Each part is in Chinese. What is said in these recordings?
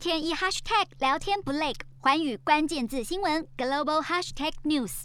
天一 hashtag 聊天不累，寰宇关键字新闻 global hashtag news。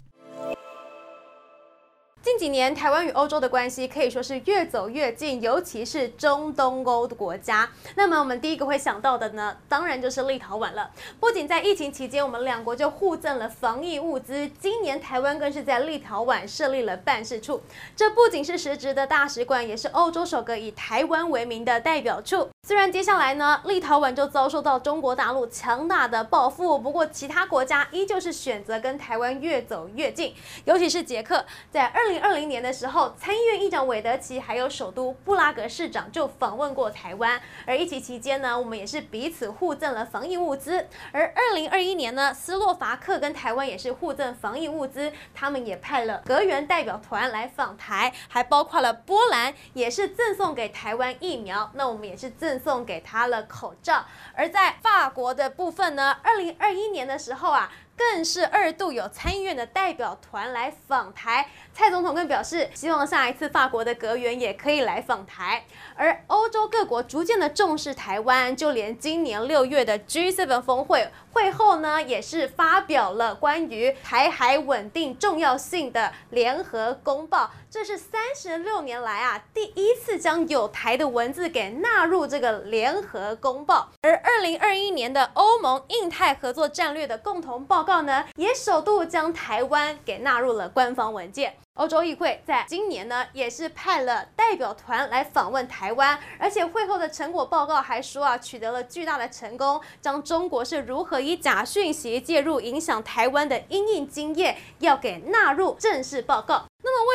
近几年，台湾与欧洲的关系可以说是越走越近，尤其是中东欧的国家。那么，我们第一个会想到的呢，当然就是立陶宛了。不仅在疫情期间，我们两国就互赠了防疫物资。今年，台湾更是在立陶宛设立了办事处。这不仅是实质的大使馆，也是欧洲首个以台湾为名的代表处。虽然接下来呢，立陶宛就遭受到中国大陆强大的报复，不过其他国家依旧是选择跟台湾越走越近。尤其是捷克，在二零。二零年的时候，参议院议长韦德奇还有首都布拉格市长就访问过台湾，而疫情期间呢，我们也是彼此互赠了防疫物资。而二零二一年呢，斯洛伐克跟台湾也是互赠防疫物资，他们也派了阁员代表团来访台，还包括了波兰，也是赠送给台湾疫苗，那我们也是赠送给他了口罩。而在法国的部分呢，二零二一年的时候啊。更是二度有参议院的代表团来访台，蔡总统更表示，希望下一次法国的阁员也可以来访台。而欧洲各国逐渐的重视台湾，就连今年六月的 G7 峰会会后呢，也是发表了关于台海稳定重要性的联合公报。这是三十六年来啊，第一次将有台的文字给纳入这个联合公报。而二零二一年的欧盟印太合作战略的共同报告呢，也首度将台湾给纳入了官方文件。欧洲议会在今年呢，也是派了代表团来访问台湾，而且会后的成果报告还说啊，取得了巨大的成功，将中国是如何以假讯息介入影响台湾的因应经验，要给纳入正式报告。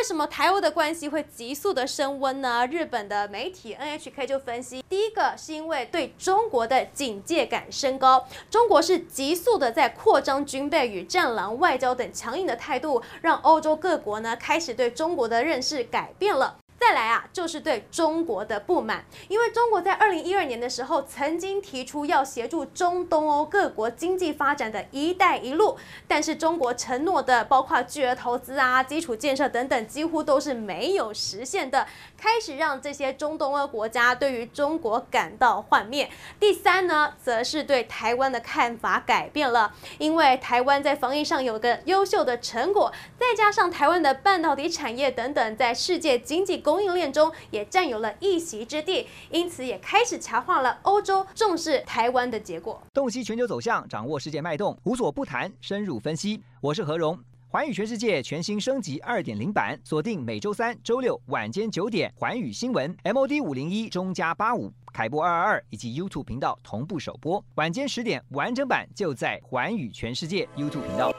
为什么台欧的关系会急速的升温呢？日本的媒体 NHK 就分析，第一个是因为对中国的警戒感升高，中国是急速的在扩张军备与战狼外交等强硬的态度，让欧洲各国呢开始对中国的认识改变了。再来啊，就是对中国的不满，因为中国在二零一二年的时候曾经提出要协助中东欧各国经济发展的一带一路，但是中国承诺的包括巨额投资啊、基础建设等等，几乎都是没有实现的，开始让这些中东欧国家对于中国感到幻灭。第三呢，则是对台湾的看法改变了，因为台湾在防疫上有个优秀的成果，再加上台湾的半导体产业等等，在世界经济供应链中也占有了一席之地，因此也开始强化了欧洲重视台湾的结果。洞悉全球走向，掌握世界脉动，无所不谈，深入分析。我是何荣，寰宇全世界全新升级二点零版，锁定每周三、周六晚间九点，寰宇新闻 MOD 五零一中加八五凯播二二二以及 YouTube 频道同步首播，晚间十点完整版就在寰宇全世界 YouTube 频道。